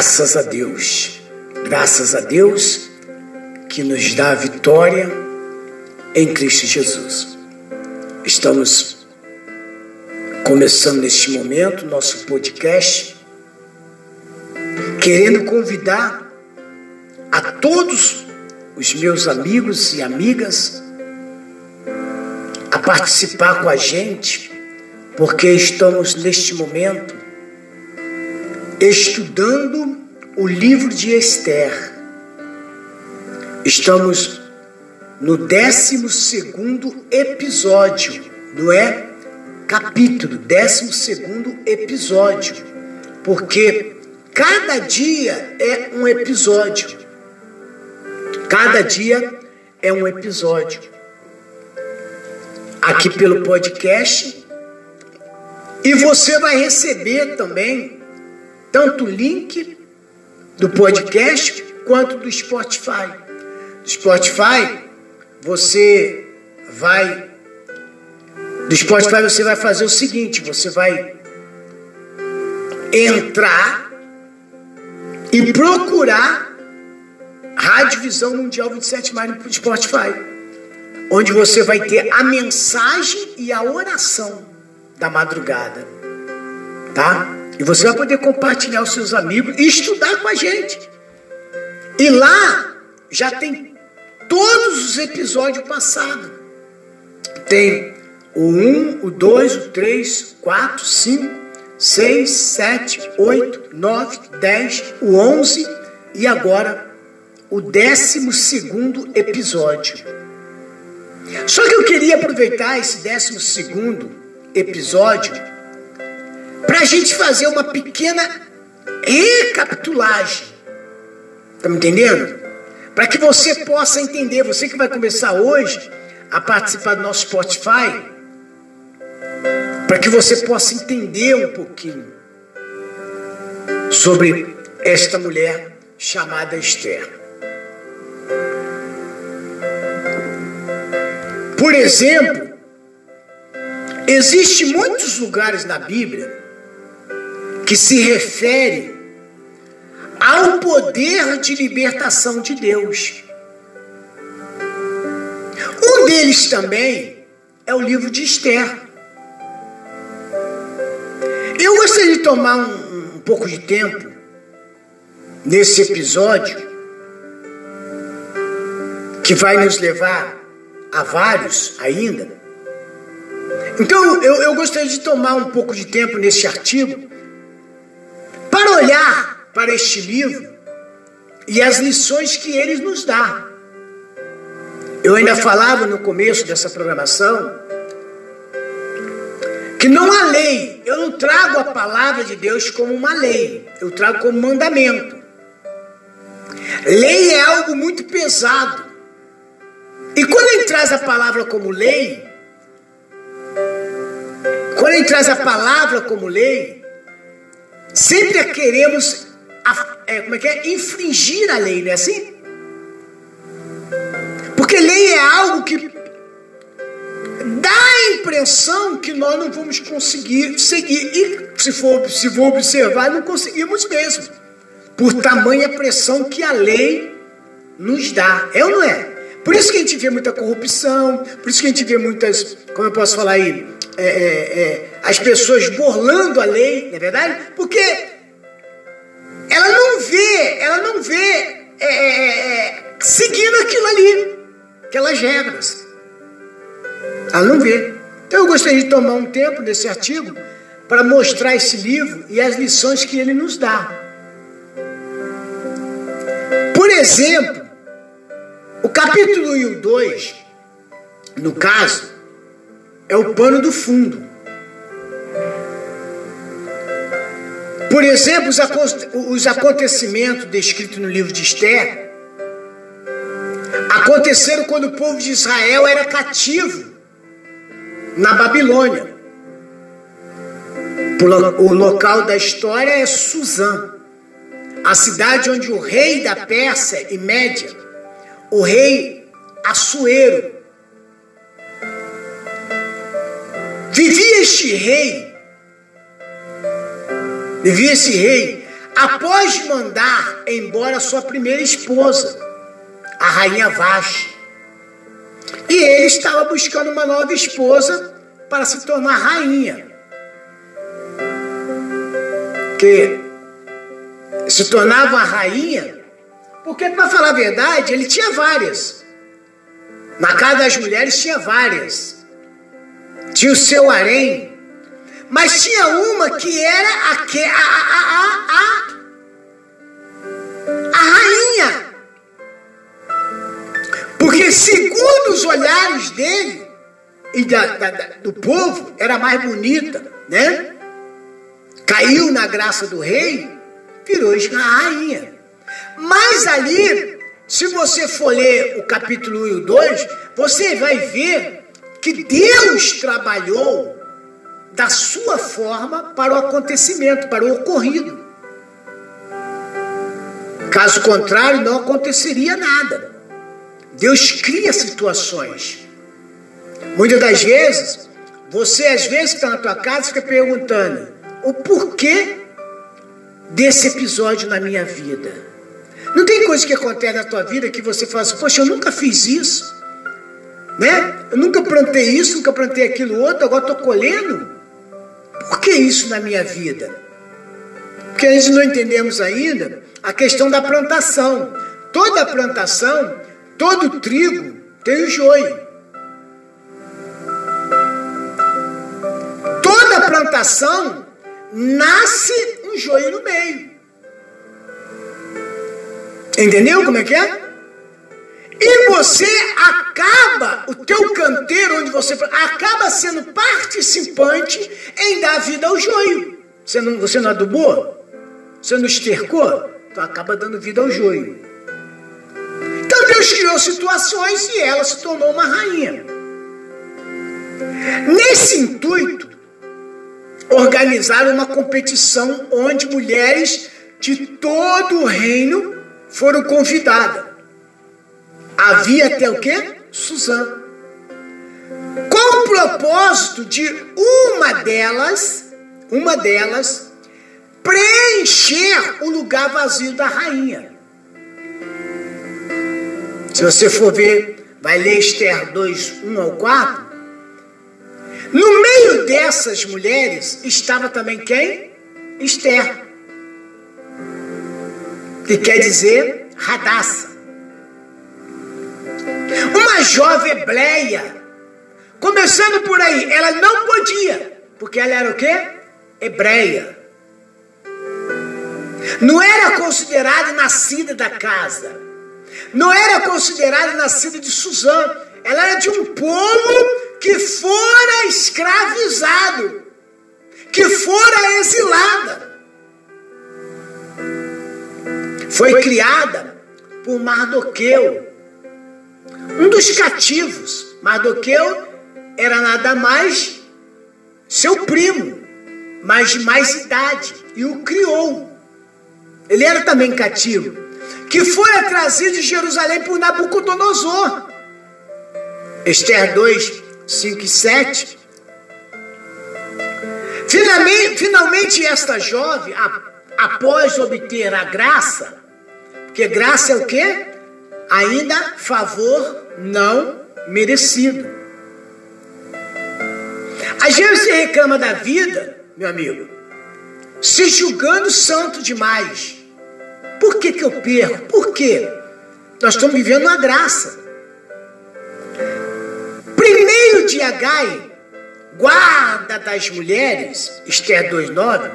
Graças a Deus, graças a Deus que nos dá a vitória em Cristo Jesus. Estamos começando neste momento nosso podcast, querendo convidar a todos os meus amigos e amigas a participar com a gente, porque estamos neste momento estudando o livro de Esther. Estamos no 12 episódio, não é? Capítulo, 12 episódio, porque cada dia é um episódio. Cada dia é um episódio. Aqui pelo podcast. E você vai receber também tanto o link do podcast quanto do Spotify. Do Spotify, você vai. Do Spotify você vai fazer o seguinte: você vai entrar e procurar Rádio Visão Mundial 27 Mais no Spotify, onde você vai ter a mensagem e a oração da madrugada, tá? E você vai poder compartilhar os seus amigos e estudar com a gente. E lá já tem todos os episódios passados. Tem o 1, o 2, o 3, 4, 5, 6, 7, 8, 9, 10, o 11 e agora o 12 episódio. Só que eu queria aproveitar esse 12 episódio para a gente fazer uma pequena recapitulagem. Está me entendendo? Para que você possa entender, você que vai começar hoje a participar do nosso Spotify, para que você possa entender um pouquinho sobre esta mulher chamada Esther. Por exemplo, existem muitos lugares na Bíblia que se refere ao poder de libertação de Deus. Um deles também é o livro de Esther. Eu gostaria de tomar um, um pouco de tempo nesse episódio que vai nos levar a vários ainda. Então eu, eu gostaria de tomar um pouco de tempo nesse artigo olhar para este livro e as lições que ele nos dá. Eu ainda falava no começo dessa programação que não há lei, eu não trago a palavra de Deus como uma lei, eu trago como mandamento. Lei é algo muito pesado. E quando ele traz a palavra como lei, quando ele traz a palavra como lei, Sempre queremos é, como é que é? infringir a lei, não é assim? Porque lei é algo que dá a impressão que nós não vamos conseguir seguir. E se for, se for observar, não conseguimos mesmo. Por tamanha pressão que a lei nos dá. É ou não é? Por isso que a gente vê muita corrupção, por isso que a gente vê muitas, como eu posso falar aí, é, é, é, as pessoas burlando a lei, não é verdade? Porque ela não vê, ela não vê é, é, é, seguindo aquilo ali, aquelas regras. Ela não vê. Então eu gostaria de tomar um tempo nesse artigo para mostrar esse livro e as lições que ele nos dá. Por exemplo, o capítulo 1 e o 2, no caso, é o pano do fundo. Por exemplo, os acontecimentos descritos no livro de Esther aconteceram quando o povo de Israel era cativo na Babilônia. O local da história é Suzã, a cidade onde o rei da Pérsia e Média, o rei Assuero, vivia este rei, vivia esse rei, após mandar embora sua primeira esposa, a rainha Vashti. E ele estava buscando uma nova esposa para se tornar rainha. Que se tornava rainha, porque, para falar a verdade, ele tinha várias. Na casa das mulheres tinha várias. Tinha o seu harém. Mas tinha uma que era a, a, a, a, a rainha. Porque, segundo os olhares dele e da, da, do povo, era mais bonita, né? Caiu na graça do rei, virou a rainha. Mas ali, se você for ler o capítulo 1 e o 2, você vai ver que Deus trabalhou da sua forma para o acontecimento, para o ocorrido. Caso contrário, não aconteceria nada. Deus cria situações. Muitas das vezes, você às vezes está na tua casa fica perguntando o porquê desse episódio na minha vida. Não tem coisa que acontece na tua vida que você fala assim, poxa, eu nunca fiz isso. Né? Eu nunca plantei isso, nunca plantei aquilo outro, agora estou colhendo. Por que isso na minha vida? Porque a gente não entendemos ainda a questão da plantação. Toda plantação Todo trigo tem o joio. Toda plantação nasce um joio no meio. Entendeu como é que é? E você acaba, o teu canteiro onde você acaba sendo participante em dar vida ao joio. Você não, você não adubou? Você não estercou? Então acaba dando vida ao joio. Deus criou situações e ela se tornou uma rainha. Nesse intuito, organizaram uma competição onde mulheres de todo o reino foram convidadas. Havia até o quê? Suzã. Com o propósito de uma delas, uma delas, preencher o lugar vazio da rainha. Se você for ver, vai ler Esther 2, 1 ao 4. No meio dessas mulheres estava também quem? Esther. Que quer dizer radaça. Uma jovem hebreia. Começando por aí, ela não podia, porque ela era o quê? Hebreia. Não era considerada nascida da casa não era considerada nascida de Suzã, ela era de um povo que fora escravizado, que fora exilada. Foi criada por Mardoqueu, um dos cativos. Mardoqueu era nada mais seu primo, mas de mais idade, e o criou. Ele era também cativo que foi trazido de Jerusalém por Nabucodonosor. Esther 2, 5 e 7. Finalmente, finalmente esta jovem, após obter a graça, porque graça é o que? Ainda favor não merecido. Às vezes você reclama da vida, meu amigo, se julgando santo demais. Por que, que eu perco? Por quê? Nós estamos vivendo uma graça. Primeiro de Agai, guarda das mulheres, Esther 2,9.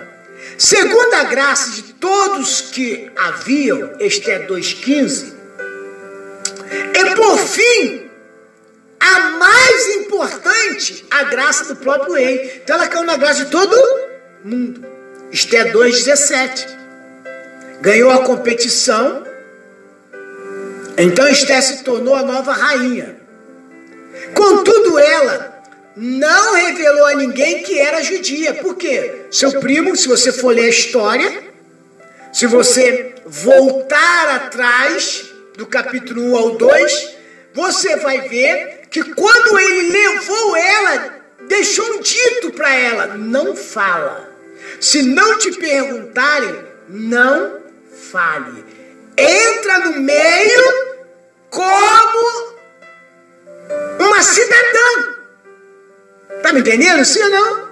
Segunda graça de todos que haviam, Esther 2,15. E por fim, a mais importante a graça do próprio rei. Então ela caiu na graça de todo mundo. Esther 2,17. Ganhou a competição. Então Esther se tornou a nova rainha. Contudo, ela não revelou a ninguém que era judia. Por quê? Seu primo, se você for ler a história, se você voltar atrás do capítulo 1 ao 2, você vai ver que quando ele levou ela, deixou um dito para ela: não fala. Se não te perguntarem, não fale. Entra no meio como uma cidadã. Tá me entendendo? Sim ou não?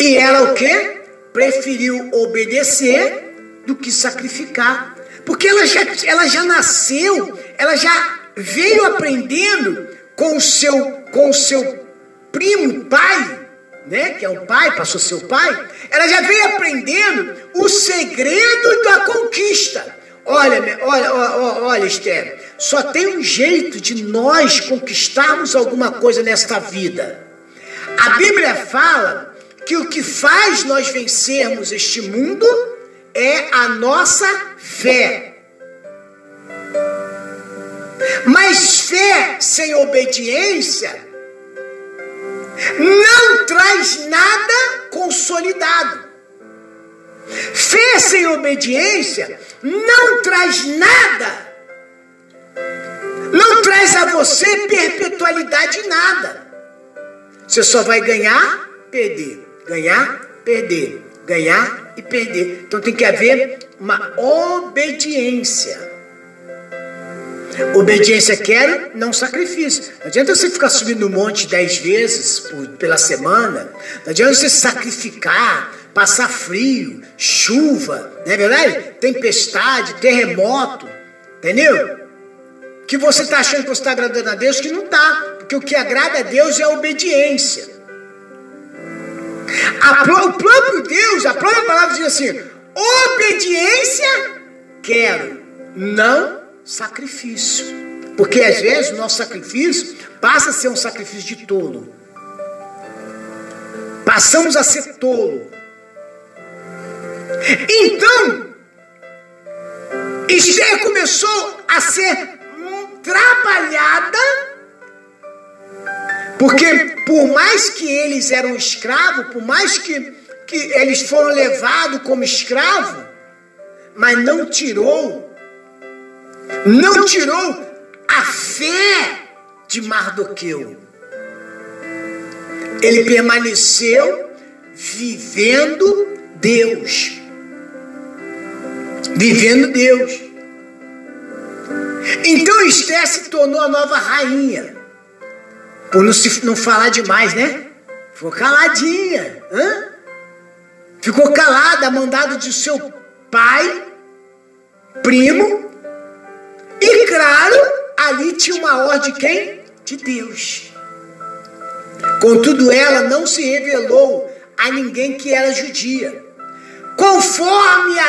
E ela o quê? Preferiu obedecer do que sacrificar. Porque ela já, ela já nasceu, ela já veio aprendendo com o seu, com o seu primo pai, né, que é o pai, passou seu pai, ela já veio aprendendo o segredo da conquista. Olha, olha, olha, olha, Esther, só tem um jeito de nós conquistarmos alguma coisa nesta vida. A Bíblia fala que o que faz nós vencermos este mundo é a nossa fé. Mas fé sem obediência não traz nada consolidado. Fé sem obediência não traz nada. Não traz a você perpetualidade em nada. Você só vai ganhar, perder, ganhar, perder, ganhar e perder. Então tem que haver uma obediência. Obediência quero, não sacrifício. Não adianta você ficar subindo um monte dez vezes por, pela semana. Não adianta você sacrificar, passar frio, chuva, não é verdade? Tempestade, terremoto, entendeu? Que você está achando que você está agradando a Deus, que não está. Porque o que agrada a Deus é a obediência. A, o próprio Deus, a própria palavra diz assim: obediência quero, não sacrifício. Porque às vezes o nosso sacrifício passa a ser um sacrifício de tolo. Passamos a ser tolo. Então, Esther começou a ser trabalhada, porque por mais que eles eram escravos, por mais que, que eles foram levados como escravo, mas não tirou não tirou a fé de Mardoqueu. Ele permaneceu vivendo Deus. Vivendo Deus. Então Esther se tornou a nova rainha. Por não, se, não falar demais, né? Ficou caladinha. Hã? Ficou calada, mandado de seu pai, primo, e claro, ali tinha uma ordem de quem? De Deus. Contudo, ela não se revelou a ninguém que era judia. Conforme a,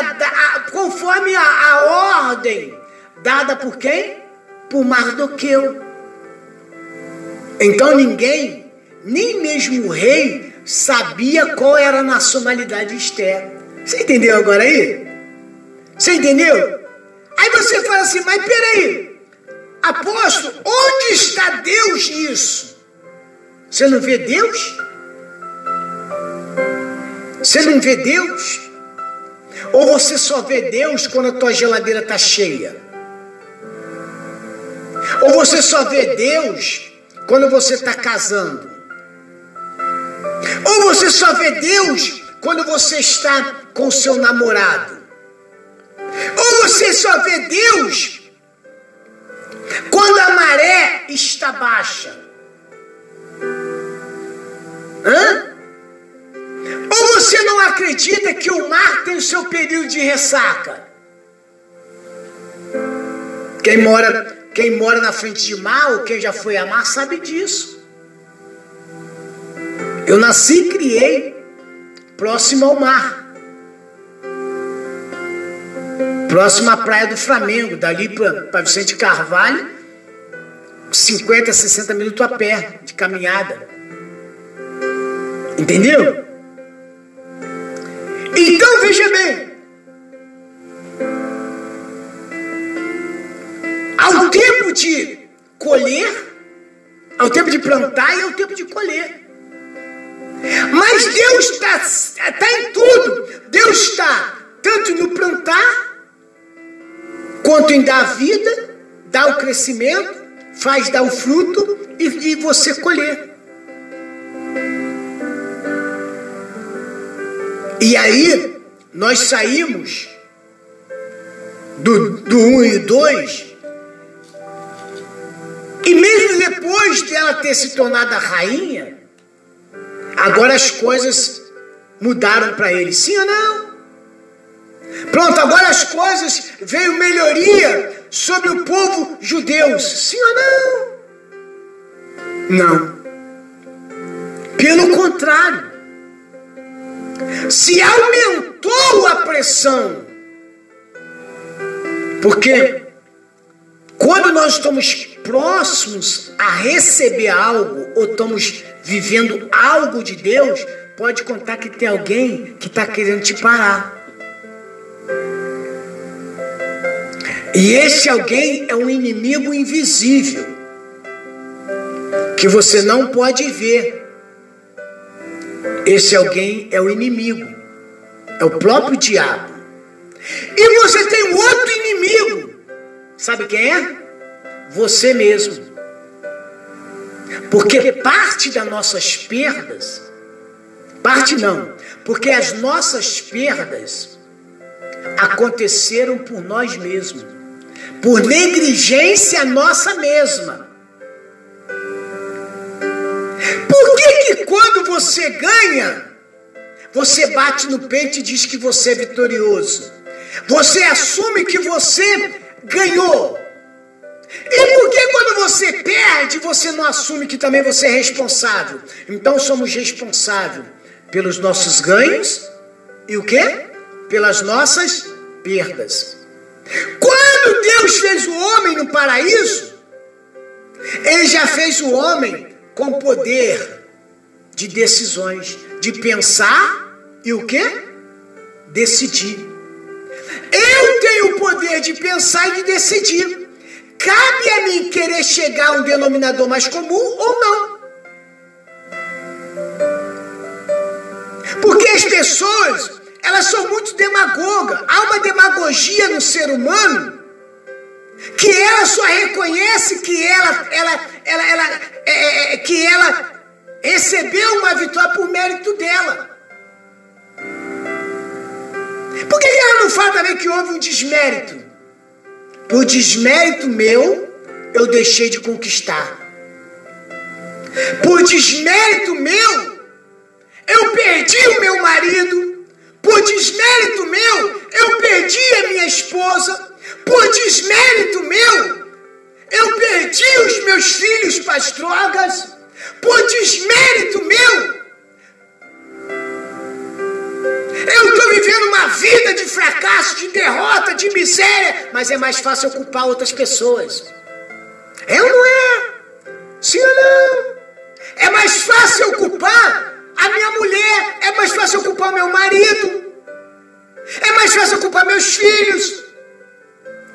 a conforme a, a ordem dada por quem? Por Mardoqueu. Então ninguém, nem mesmo o rei, sabia qual era a nacionalidade de Esther. Você entendeu agora aí? Você entendeu? Aí você fala assim, mas peraí, apóstolo, onde está Deus nisso? Você não vê Deus? Você não vê Deus? Ou você só vê Deus quando a tua geladeira está cheia? Ou você só vê Deus quando você está casando? Ou você só vê Deus quando você está com seu namorado? Ou você só vê Deus quando a maré está baixa? Hã? Ou você não acredita que o mar tem o seu período de ressaca? Quem mora, quem mora na frente de mar ou quem já foi a mar sabe disso. Eu nasci e criei próximo ao mar. próximo à Praia do Flamengo, dali para Vicente Carvalho, 50, 60 minutos a pé de caminhada. Entendeu? Então veja bem. Tempo de colher, ao tempo de plantar e ao tempo de colher. Mas Deus está tá em tudo. Deus está tanto no plantar, quanto em dar vida, dar o crescimento, faz dar o fruto e, e você colher. E aí, nós saímos do, do 1 um e 2, depois dela ter se tornado a rainha, agora as coisas mudaram para ele, sim ou não? Pronto, agora as coisas veio melhoria sobre o povo judeu, sim ou não? Não. Pelo contrário, se aumentou a pressão. Porque quando nós estamos próximos a receber algo, ou estamos vivendo algo de Deus, pode contar que tem alguém que está querendo te parar. E esse alguém é um inimigo invisível, que você não pode ver esse alguém é o inimigo, é o próprio diabo. E você tem outro inimigo, sabe quem é? Você mesmo. Porque parte das nossas perdas, parte não, porque as nossas perdas aconteceram por nós mesmos, por negligência nossa mesma. Por que, que quando você ganha, você bate no peito e diz que você é vitorioso? Você assume que você ganhou. E por que quando você perde, você não assume que também você é responsável? Então somos responsáveis pelos nossos ganhos e o que? Pelas nossas perdas. Quando Deus fez o homem no paraíso, Ele já fez o homem com poder de decisões, de pensar e o que? Decidir. Eu tenho o poder de pensar e de decidir. Cabe a mim querer chegar a um denominador mais comum ou não. Porque as pessoas, elas são muito demagogas. Há uma demagogia no ser humano que ela só reconhece que ela, ela, ela, ela é, é, é, que ela recebeu uma vitória por mérito dela. Por que ela não fala também que houve um desmérito? Por desmérito meu, eu deixei de conquistar. Por desmérito meu, eu perdi o meu marido. Por desmérito meu, eu perdi a minha esposa. Por desmérito meu, eu perdi os meus filhos para as drogas. Por desmérito meu, eu estou vivendo uma vida de fracasso, de derrota, de miséria, mas é mais fácil culpar outras pessoas. É ou não é? Sim ou não? É mais fácil culpar a minha mulher, é mais fácil culpar meu marido, é mais fácil culpar meus filhos.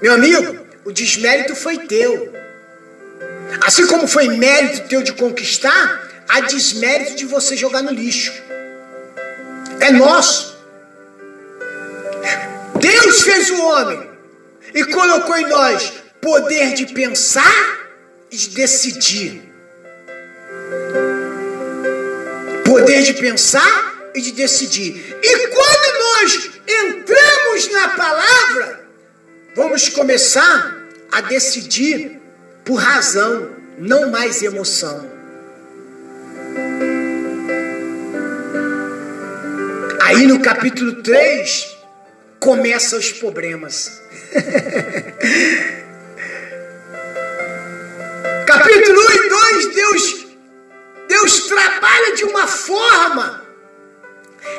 Meu amigo, o desmérito foi teu. Assim como foi mérito teu de conquistar, há desmérito de você jogar no lixo. É nosso. Deus fez o homem e colocou em nós poder de pensar e de decidir. Poder de pensar e de decidir. E quando nós entramos na palavra, vamos começar a decidir por razão, não mais emoção. Aí no capítulo 3 começam os problemas. capítulo 1 e 2, Deus, Deus trabalha de uma forma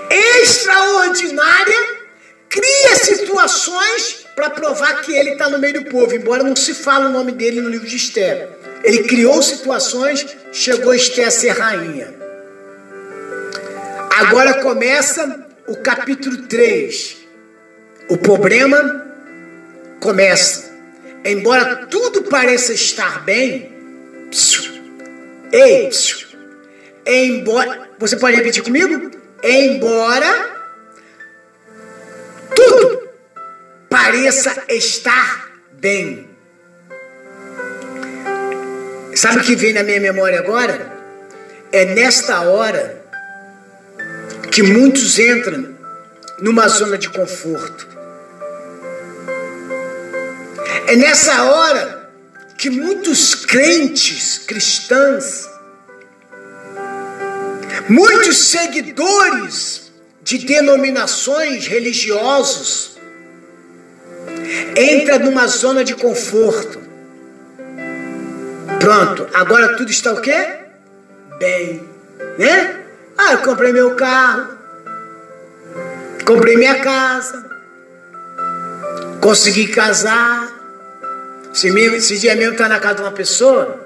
extraordinária, cria situações para provar que ele está no meio do povo, embora não se fale o nome dele no livro de Esther. Ele criou situações, chegou Esther a ser rainha. Agora começa o capítulo 3. O problema começa. Embora tudo pareça estar bem, ei, embora, você pode repetir comigo? Embora tudo pareça estar bem. Sabe o que vem na minha memória agora? É nesta hora que muitos entram numa zona de conforto. É nessa hora que muitos crentes cristãos, muitos seguidores de denominações religiosos, entra numa zona de conforto. Pronto, agora tudo está o quê? Bem, né? Ah, eu comprei meu carro, comprei minha casa, consegui casar. Se esse dia mesmo tá na casa de uma pessoa,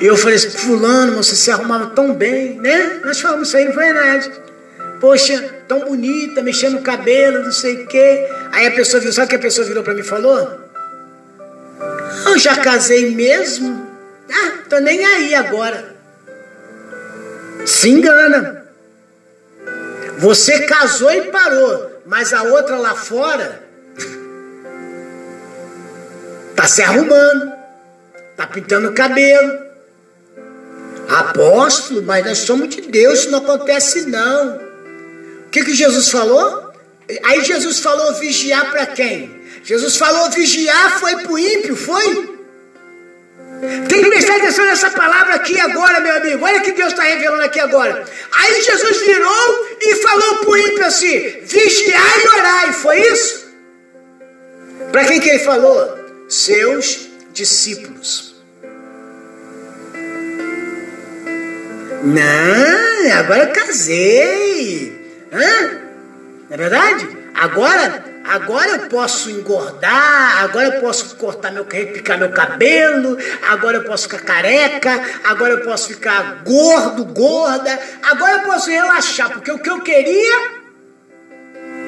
e eu falei assim, fulano, você se arrumava tão bem, né? Nós falamos isso aí, não foi, Ned? Poxa, tão bonita, mexendo o cabelo, não sei o quê. Aí a pessoa viu, sabe o que a pessoa virou para mim e falou? Eu já casei mesmo? Ah, tô nem aí agora. Se engana. Você casou e parou, mas a outra lá fora tá se arrumando, tá pintando o cabelo. Apóstolo, mas nós somos de Deus, isso não acontece não. O que, que Jesus falou? Aí Jesus falou vigiar para quem? Jesus falou vigiar foi para o ímpio, foi? Tem que prestar atenção nessa palavra aqui agora, meu amigo. Olha que Deus está revelando aqui agora. Aí Jesus virou e falou para o ímpio assim: vigiar e orar. Foi isso? Para quem que ele falou? Seus discípulos. Não, agora casei. Hã? Não é verdade? Agora Agora eu posso engordar, agora eu posso cortar meu picar meu cabelo, agora eu posso ficar careca, agora eu posso ficar gordo, gorda, agora eu posso relaxar, porque o que eu queria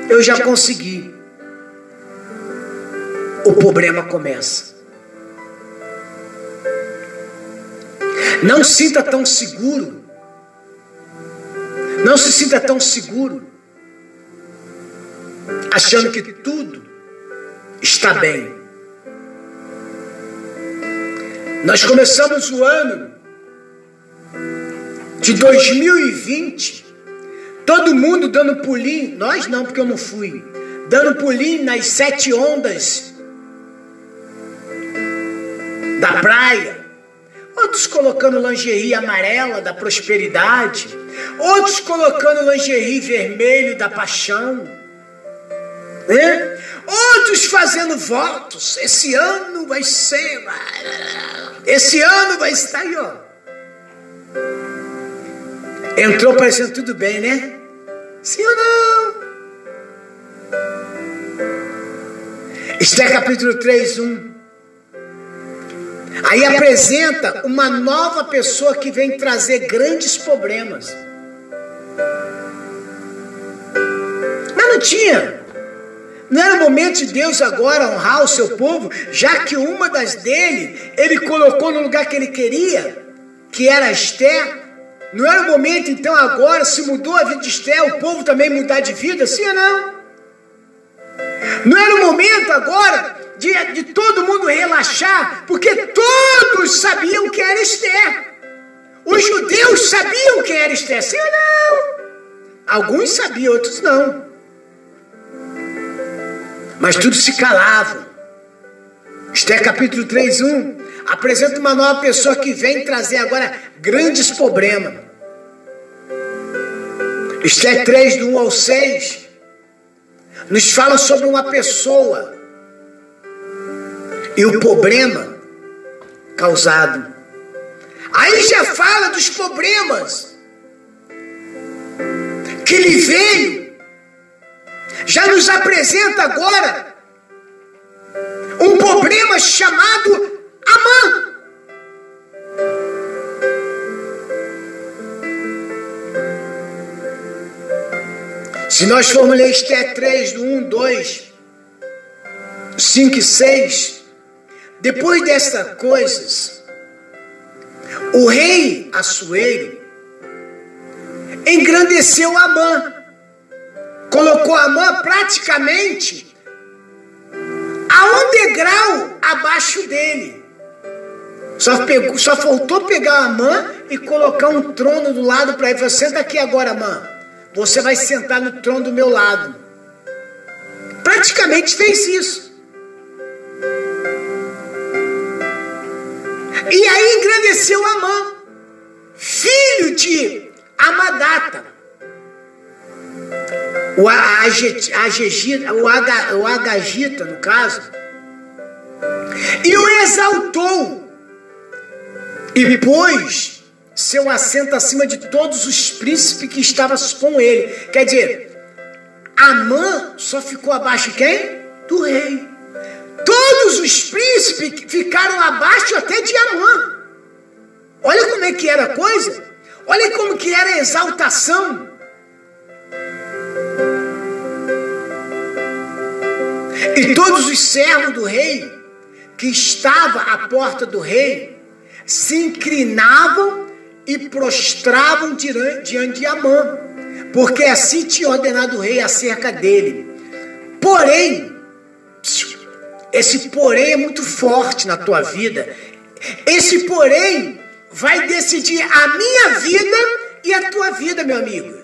eu já consegui. O problema começa. Não sinta tão seguro. Não se sinta tão seguro achando que tudo está bem. Nós começamos o ano de 2020, todo mundo dando pulinho, nós não, porque eu não fui, dando pulinho nas sete ondas da praia, outros colocando lingerie amarela da prosperidade, outros colocando lingerie vermelho da paixão. Né? Outros fazendo votos. Esse ano vai ser. Esse ano vai estar aí, ó. Entrou parecendo tudo bem, né? Sim ou não? Esther capítulo 3, 1. Aí apresenta uma nova pessoa que vem trazer grandes problemas. Mas não tinha. Não era momento de Deus agora honrar o seu povo, já que uma das dele ele colocou no lugar que ele queria, que era Esther. Não era momento então agora, se mudou a vida de Esther, o povo também mudar de vida, sim ou não? Não era o momento agora de, de todo mundo relaxar, porque todos sabiam que era Esther. Os judeus sabiam que era Esther, sim ou não? Alguns sabiam, outros não. Mas tudo se calava. Esther capítulo 3, 1 apresenta uma nova pessoa que vem trazer agora grandes problemas. Esther 3, do 1 ao 6, nos fala sobre uma pessoa e o problema causado. Aí já fala dos problemas que lhe veio. Já nos apresenta agora um problema chamado Amã. Se nós formos ler Esté 3, 1, 2, 5 e 6, depois dessas coisas, o rei Assuero engrandeceu Amã, colocou Amã praticamente a um degrau abaixo dele. Só, pegou, só faltou pegar Amã e colocar um trono do lado para ele. Falou, senta aqui agora, Amã. Você vai sentar no trono do meu lado. Praticamente fez isso. E aí engrandeceu Amã, filho de Amadata. O Agegita, o, Aga, o Agagita, no caso, e o exaltou, e pôs seu assento acima de todos os príncipes que estavam com ele. Quer dizer, Amã só ficou abaixo de quem? Do rei. Todos os príncipes ficaram abaixo até de Amã. Olha como é que era a coisa. Olha como que era a exaltação. E todos os servos do rei que estavam à porta do rei se inclinavam e prostravam diante de Amã, porque assim tinha ordenado o rei acerca dele. Porém, esse porém é muito forte na tua vida. Esse porém vai decidir a minha vida e a tua vida, meu amigo.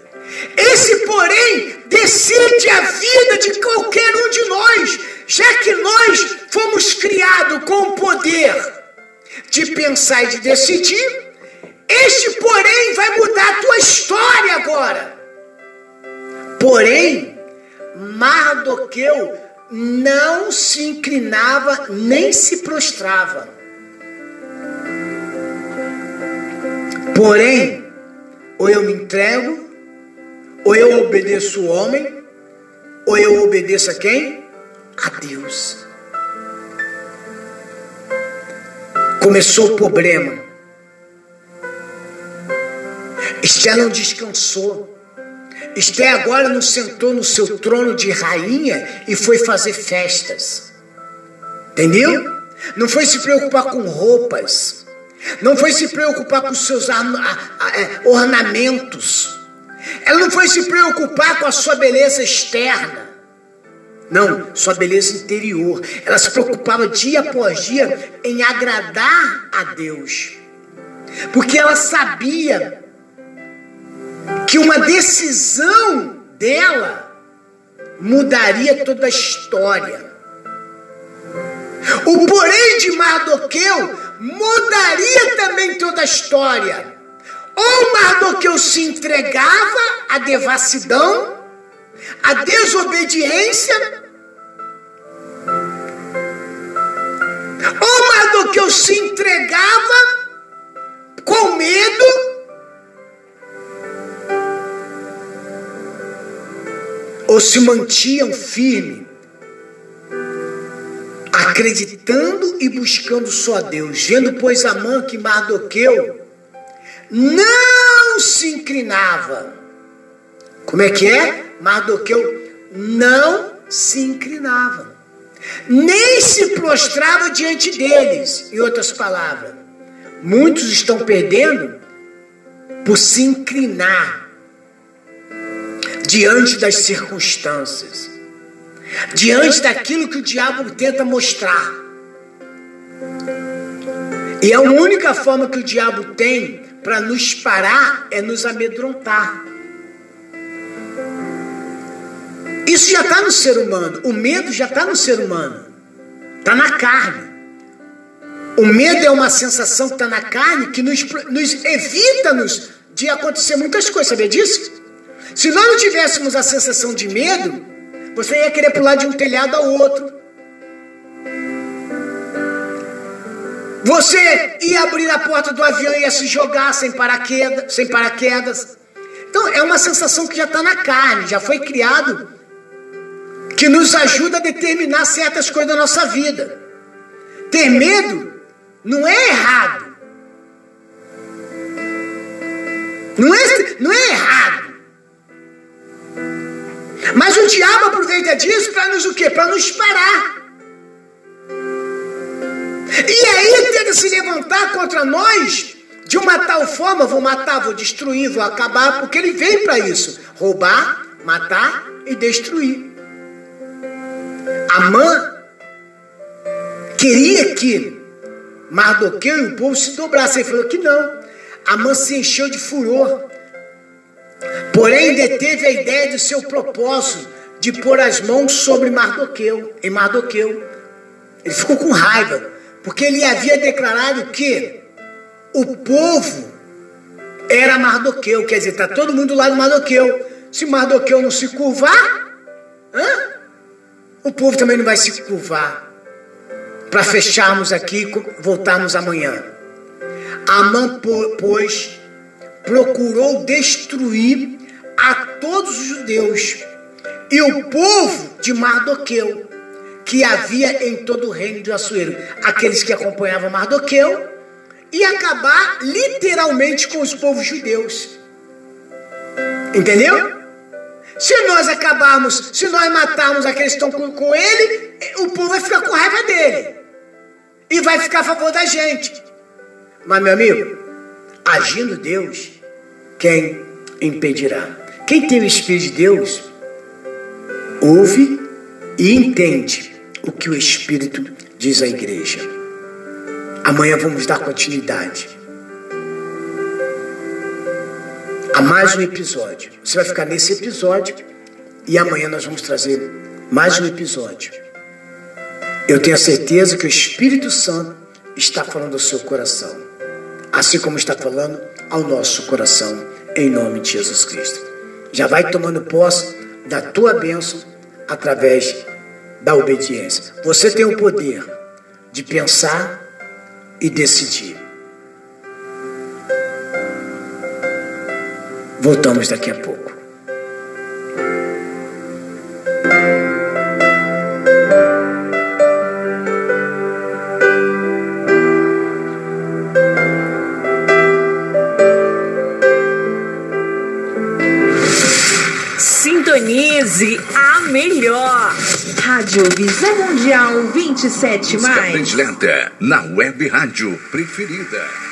Esse porém decide a vida de qualquer um de nós, já que nós fomos criados com o poder de pensar e de decidir este, porém, vai mudar a tua história agora. Porém, Mardoqueu não se inclinava nem se prostrava. Porém, ou eu me entrego, ou eu obedeço o homem, ou eu obedeço a quem? A Deus. Começou o problema. Esther não descansou. Esther agora não sentou no seu trono de rainha e foi fazer festas. Entendeu? Não foi se preocupar com roupas. Não foi se preocupar com seus é, ornamentos. Ela não foi se preocupar com a sua beleza externa. Não, sua beleza interior. Ela se preocupava dia após dia em agradar a Deus. Porque ela sabia que uma decisão dela mudaria toda a história. O porém de Mardoqueu mudaria também toda a história. Ou Mardoqueu se entregava à devassidão, à desobediência, ou Mardoqueu se entregava com medo ou se mantinham firmes, acreditando e buscando só a Deus, vendo, pois, Amã que Mardoqueu não se inclinava. Como é que é? Mardoqueu não se inclinava, nem se prostrava diante deles. Em outras palavras, muitos estão perdendo por se inclinar diante das circunstâncias, diante daquilo que o diabo tenta mostrar. E a única forma que o diabo tem para nos parar é nos amedrontar. Isso já está no ser humano. O medo já está no ser humano. Está na carne. O medo é uma sensação que está na carne que nos, nos evita-nos de acontecer muitas coisas. Sabia disso? Se nós não tivéssemos a sensação de medo, você ia querer pular de um telhado ao outro. Você ia abrir a porta do avião e ia se jogar sem paraquedas, sem paraquedas. Então é uma sensação que já está na carne, já foi criado, que nos ajuda a determinar certas coisas da nossa vida. Ter medo não é errado. Não é, não é errado. Mas o diabo aproveita disso para nos o quê? Para nos parar. E aí tenta se levantar contra nós de uma tal forma, vou matar, vou destruir, vou acabar, porque ele veio para isso: roubar, matar e destruir. Amã queria que Mardoqueu e o povo se dobrassem. Ele falou que não. Amã se encheu de furor. Porém, deteve a ideia do seu propósito de pôr as mãos sobre Mardoqueu, em Mardoqueu. Ele ficou com raiva, porque ele havia declarado que o povo era Mardoqueu, quer dizer, está todo mundo lá no Mardoqueu. Se Mardoqueu não se curvar, hã? o povo também não vai se curvar. Para fecharmos aqui e voltarmos amanhã. Amã, pois, procurou destruir a todos os judeus e o povo de Mardoqueu, que havia em todo o reino de Assuero, aqueles que acompanhavam Mardoqueu, e acabar literalmente com os povos judeus. Entendeu? Se nós acabarmos, se nós matarmos aqueles que estão com, com ele, o povo vai ficar com raiva dele. E vai ficar a favor da gente. Mas, meu amigo, agindo Deus, quem impedirá? Quem tem o Espírito de Deus, ouve e entende o que o Espírito diz à igreja. Amanhã vamos dar continuidade a mais um episódio. Você vai ficar nesse episódio e amanhã nós vamos trazer mais um episódio. Eu tenho certeza que o Espírito Santo está falando ao seu coração, assim como está falando ao nosso coração, em nome de Jesus Cristo. Já vai tomando posse da tua bênção através da obediência. Você tem o poder de pensar e decidir. Voltamos daqui a pouco. Sintonize a melhor. Rádio Visão Mundial 27 mais. Predileta na web rádio preferida.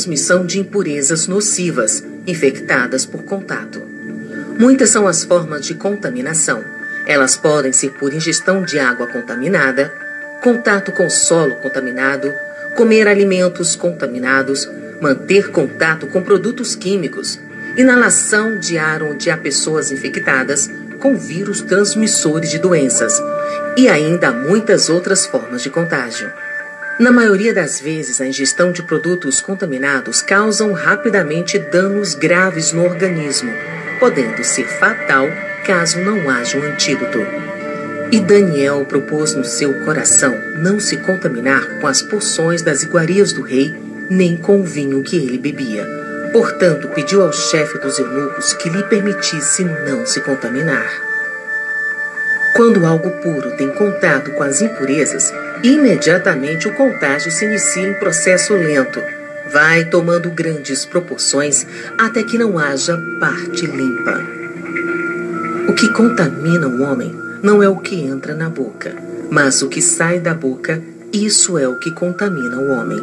Transmissão de impurezas nocivas, infectadas por contato. Muitas são as formas de contaminação. Elas podem ser por ingestão de água contaminada, contato com solo contaminado, comer alimentos contaminados, manter contato com produtos químicos, inalação de ar onde há pessoas infectadas com vírus transmissores de doenças e ainda muitas outras formas de contágio. Na maioria das vezes, a ingestão de produtos contaminados causam rapidamente danos graves no organismo, podendo ser fatal caso não haja um antídoto. E Daniel propôs no seu coração não se contaminar com as porções das iguarias do rei, nem com o vinho que ele bebia. Portanto, pediu ao chefe dos eunucos que lhe permitisse não se contaminar. Quando algo puro tem contato com as impurezas, imediatamente o contágio se inicia em processo lento. Vai tomando grandes proporções até que não haja parte limpa. O que contamina o homem não é o que entra na boca, mas o que sai da boca, isso é o que contamina o homem.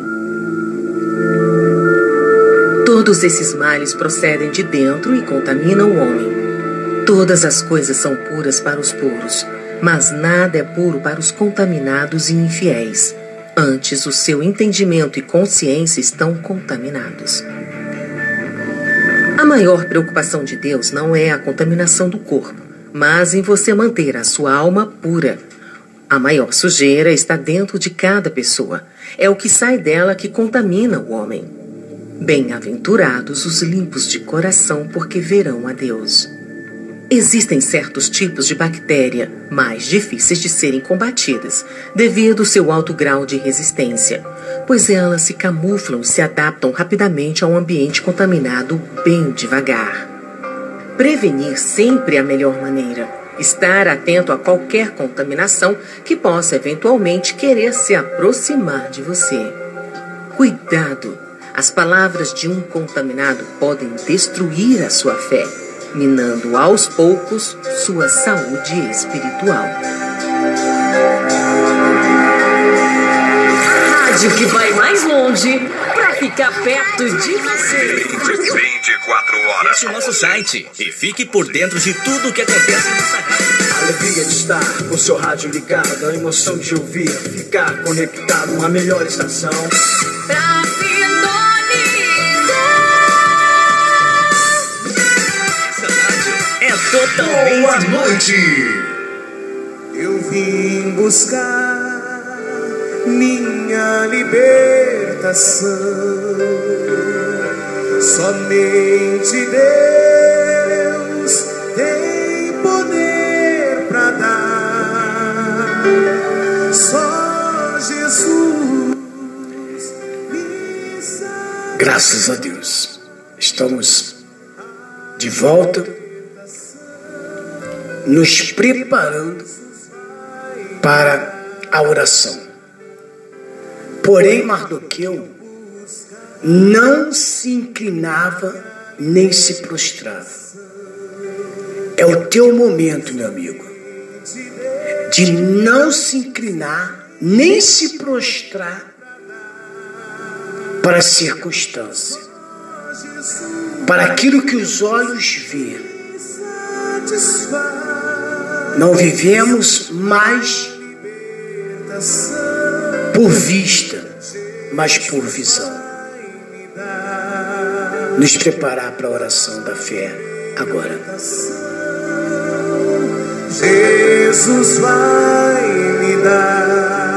Todos esses males procedem de dentro e contaminam o homem. Todas as coisas são puras para os puros, mas nada é puro para os contaminados e infiéis. Antes, o seu entendimento e consciência estão contaminados. A maior preocupação de Deus não é a contaminação do corpo, mas em você manter a sua alma pura. A maior sujeira está dentro de cada pessoa. É o que sai dela que contamina o homem. Bem-aventurados os limpos de coração, porque verão a Deus. Existem certos tipos de bactéria mais difíceis de serem combatidas, devido ao seu alto grau de resistência, pois elas se camuflam e se adaptam rapidamente a um ambiente contaminado bem devagar. Prevenir sempre é a melhor maneira. Estar atento a qualquer contaminação que possa eventualmente querer se aproximar de você. Cuidado! As palavras de um contaminado podem destruir a sua fé minando aos poucos sua saúde espiritual. Rádio que vai mais longe para ficar perto de você. 24 horas. Acesse o nosso site e fique por dentro de tudo o que acontece nessa rádio. Alegria de estar com seu rádio ligado, a emoção de ouvir, ficar conectado, a melhor estação. Pra Boa noite. Eu vim buscar minha libertação. Somente Deus tem poder para dar. Só Jesus. Graças a Deus. Estamos de volta nos preparando para a oração. Porém, Mardoqueu não se inclinava nem se prostrava. É o teu momento, meu amigo, de não se inclinar nem se prostrar para a circunstância, para aquilo que os olhos vê. Não vivemos mais por vista, mas por visão. Nos preparar para a oração da fé agora. Jesus vai me dar.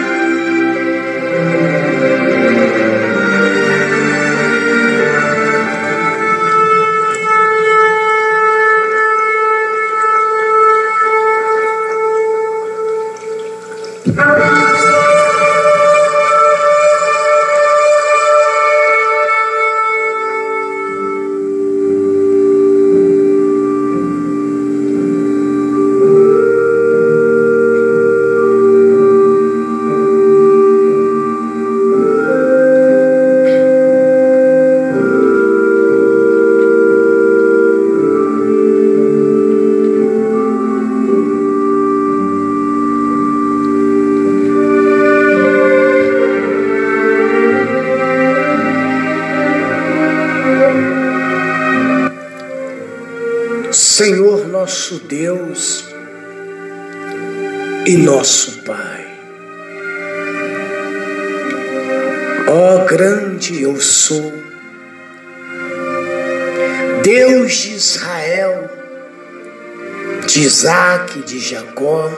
E nosso Pai. Ó grande eu sou, Deus de Israel, de Isaac, de Jacó,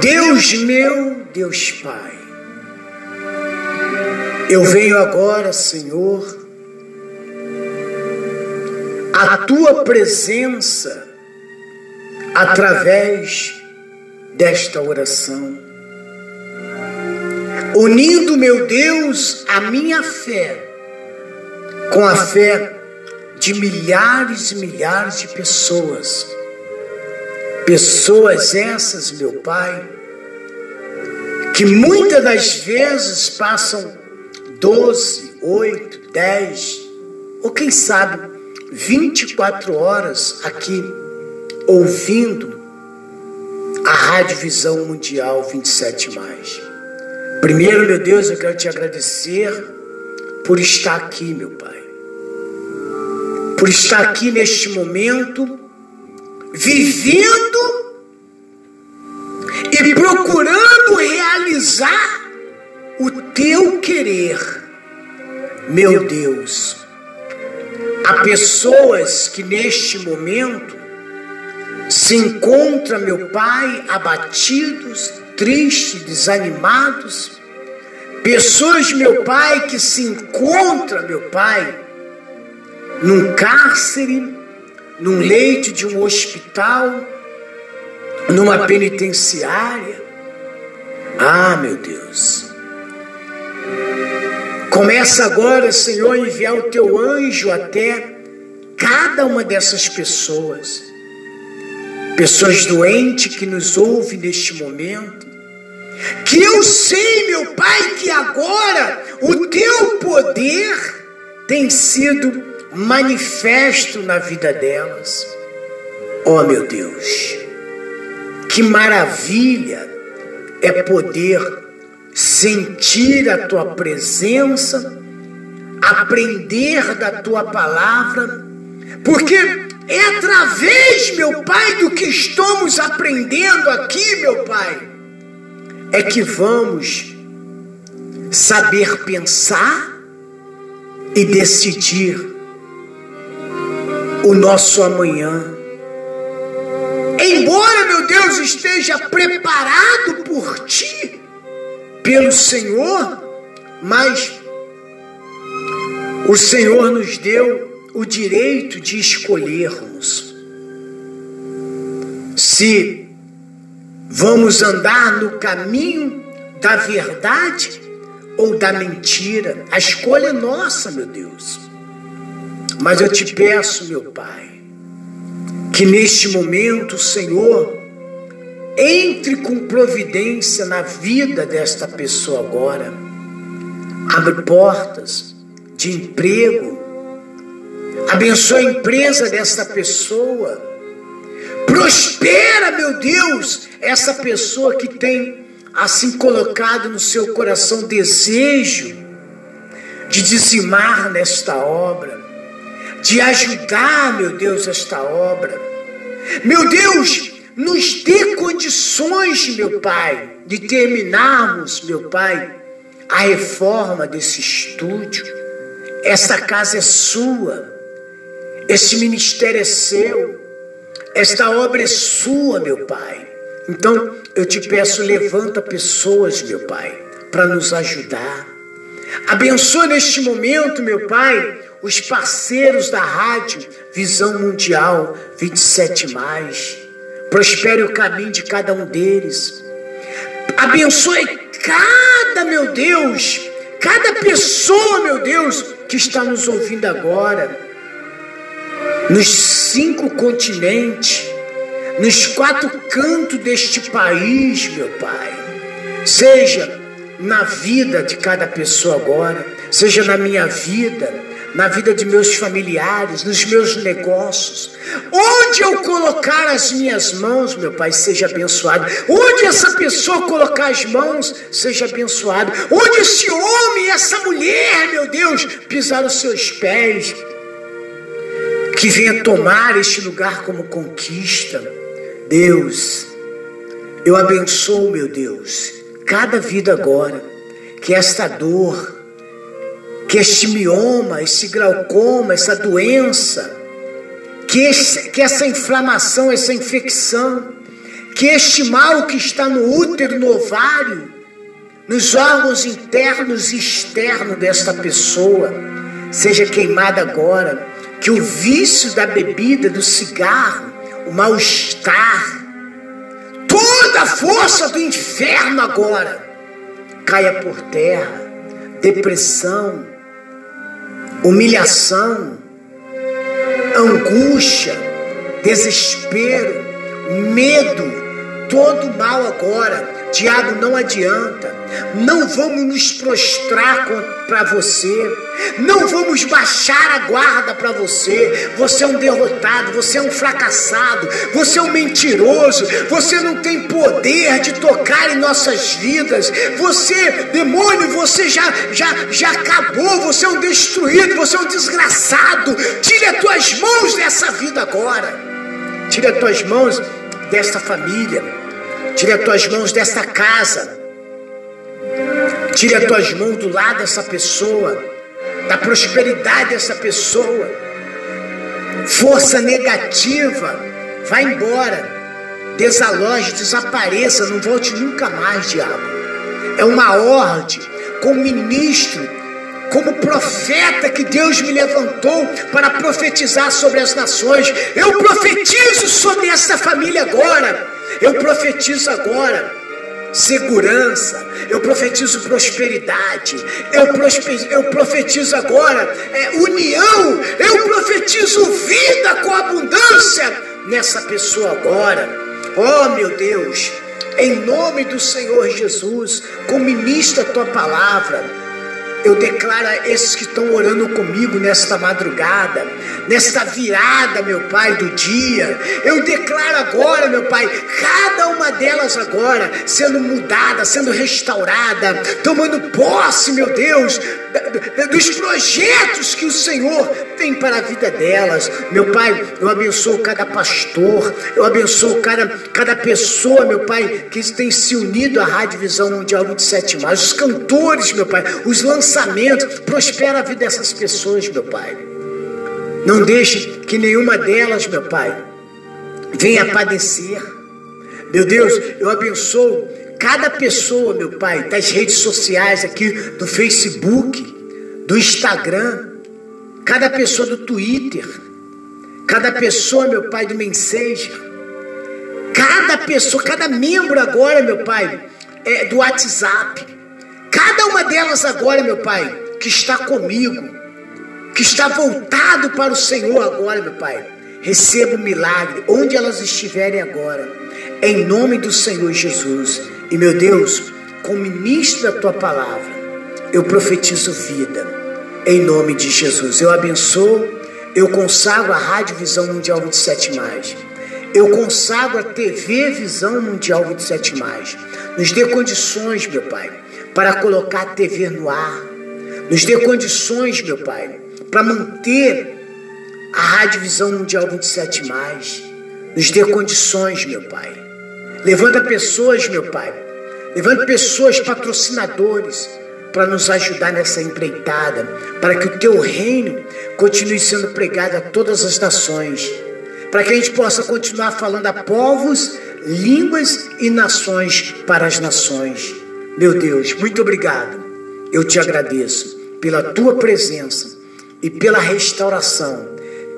Deus meu, Deus Pai. Eu venho agora, Senhor, a tua presença através desta oração. Unindo, meu Deus, a minha fé com a fé de milhares e milhares de pessoas. Pessoas essas, meu Pai, que muitas das vezes passam 12, 8, 10, ou quem sabe 24 horas aqui ouvindo a Rádio Visão Mundial 27 mais. Primeiro, meu Deus, eu quero te agradecer por estar aqui, meu Pai. Por estar aqui neste momento, vivendo e procurando realizar o teu querer, meu Deus. Há pessoas que neste momento se encontram, meu Pai, abatidos, tristes, desanimados. Pessoas, meu Pai, que se encontram, meu Pai, num cárcere, num leito de um hospital, numa penitenciária. Ah, meu Deus. Começa agora, Senhor, a enviar o teu anjo até cada uma dessas pessoas. Pessoas doentes que nos ouvem neste momento. Que eu sei, meu Pai, que agora o teu poder tem sido manifesto na vida delas. Oh, meu Deus, que maravilha é poder sentir a tua presença, aprender da tua palavra, Porque é através, meu Pai, do que estamos aprendendo aqui, meu Pai, é que vamos saber pensar e decidir o nosso amanhã. Embora, meu Deus, esteja preparado por ti, pelo Senhor, mas o Senhor nos deu o direito de escolhermos se vamos andar no caminho da verdade ou da mentira. A escolha é nossa, meu Deus. Mas eu te peço, meu Pai, que neste momento, Senhor, entre com providência na vida desta pessoa agora. Abre portas de emprego. Abençoa a empresa desta pessoa. Prospera, meu Deus, essa pessoa que tem assim colocado no seu coração desejo de dizimar nesta obra, de ajudar, meu Deus, esta obra. Meu Deus, nos dê condições, meu Pai, de terminarmos, meu Pai, a reforma desse estúdio. Esta casa é sua, este ministério é seu, esta obra é sua, meu Pai. Então eu te peço, levanta pessoas, meu Pai, para nos ajudar. Abençoa neste momento, meu Pai, os parceiros da rádio Visão Mundial 27. Prospere o caminho de cada um deles. Abençoe cada, meu Deus, cada pessoa, meu Deus, que está nos ouvindo agora, nos cinco continentes nos quatro cantos deste país, meu Pai. Seja na vida de cada pessoa agora, seja na minha vida, na vida de meus familiares, nos meus negócios. Onde eu colocar as minhas mãos, meu Pai, seja abençoado. Onde essa pessoa colocar as mãos, seja abençoado. Onde esse homem, essa mulher, meu Deus, pisar os seus pés, que venha tomar este lugar como conquista. Deus, eu abençoo, meu Deus, cada vida agora, que esta dor, que este mioma, esse glaucoma, essa doença, que, esse, que essa inflamação, essa infecção, que este mal que está no útero, no ovário, nos órgãos internos e externos desta pessoa, seja queimado agora, que o vício da bebida, do cigarro, o mal-estar, toda a força do inferno agora caia por terra. Depressão, humilhação, angústia, desespero, medo, todo mal agora Diabo, não adianta. Não vamos nos prostrar para você. Não vamos baixar a guarda para você. Você é um derrotado, você é um fracassado, você é um mentiroso, você não tem poder de tocar em nossas vidas. Você, demônio, você já já já acabou, você é um destruído, você é um desgraçado. Tire as tuas mãos dessa vida agora. Tire as tuas mãos desta família. Tire as tuas mãos desta casa. Tire as tuas mãos do lado dessa pessoa, da prosperidade dessa pessoa. Força negativa, vai embora. Desaloje, desapareça, não volte nunca mais, diabo. É uma ordem, como ministro, como profeta que Deus me levantou para profetizar sobre as nações. Eu profetizo sobre essa família agora. Eu profetizo agora segurança, eu profetizo prosperidade, eu, eu profetizo agora é, união, eu profetizo vida com abundância nessa pessoa agora. Oh meu Deus, em nome do Senhor Jesus, como ministra a tua palavra eu declaro a esses que estão orando comigo nesta madrugada, nesta virada, meu Pai, do dia. Eu declaro agora, meu Pai, cada uma delas agora sendo mudada, sendo restaurada, tomando posse, meu Deus, dos projetos que o Senhor tem para a vida delas. Meu Pai, eu abençoo cada pastor, eu abençoo cada, cada pessoa, meu Pai, que tem se unido à Rádio Visão Mundial 27 Mais, os cantores, meu Pai, os lançamentos, prospera a vida dessas pessoas, meu Pai. Não deixe que nenhuma delas, meu Pai, venha padecer. Meu Deus, eu abençoo cada pessoa, meu Pai, das redes sociais aqui, do Facebook, do Instagram, cada pessoa do Twitter, cada pessoa, meu Pai, do Messenger, cada pessoa, cada membro agora, meu Pai, é, do WhatsApp, cada uma delas agora, meu Pai, que está comigo, que está voltado para o Senhor agora, meu Pai, receba o milagre onde elas estiverem agora, em nome do Senhor Jesus. E meu Deus, como ministro da tua palavra, eu profetizo vida, em nome de Jesus. Eu abençoo, eu consagro a Rádio Visão Mundial 27. Eu consagro a TV Visão Mundial 27. Nos dê condições, meu Pai, para colocar a TV no ar. Nos dê condições, meu Pai, para manter a Rádio Visão Mundial 27. Nos dê condições, meu Pai Levanta pessoas, meu Pai. Levanta pessoas, patrocinadores, para nos ajudar nessa empreitada, para que o teu reino continue sendo pregado a todas as nações, para que a gente possa continuar falando a povos, línguas e nações para as nações. Meu Deus, muito obrigado. Eu te agradeço pela tua presença e pela restauração,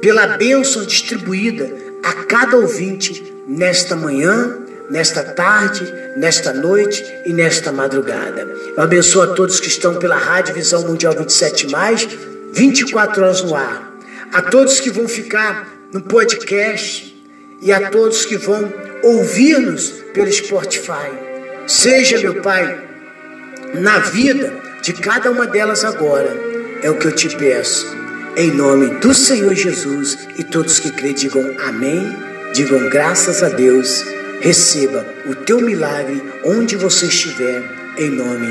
pela bênção distribuída a cada ouvinte nesta manhã nesta tarde, nesta noite e nesta madrugada. Eu abençoo a todos que estão pela Rádio Visão Mundial 27, 24 horas no ar. A todos que vão ficar no podcast e a todos que vão ouvir-nos pelo Spotify. Seja, meu Pai, na vida de cada uma delas agora, é o que eu te peço. Em nome do Senhor Jesus e todos que crê digam amém, digam graças a Deus Receba o teu milagre onde você estiver, em nome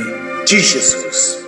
de Jesus.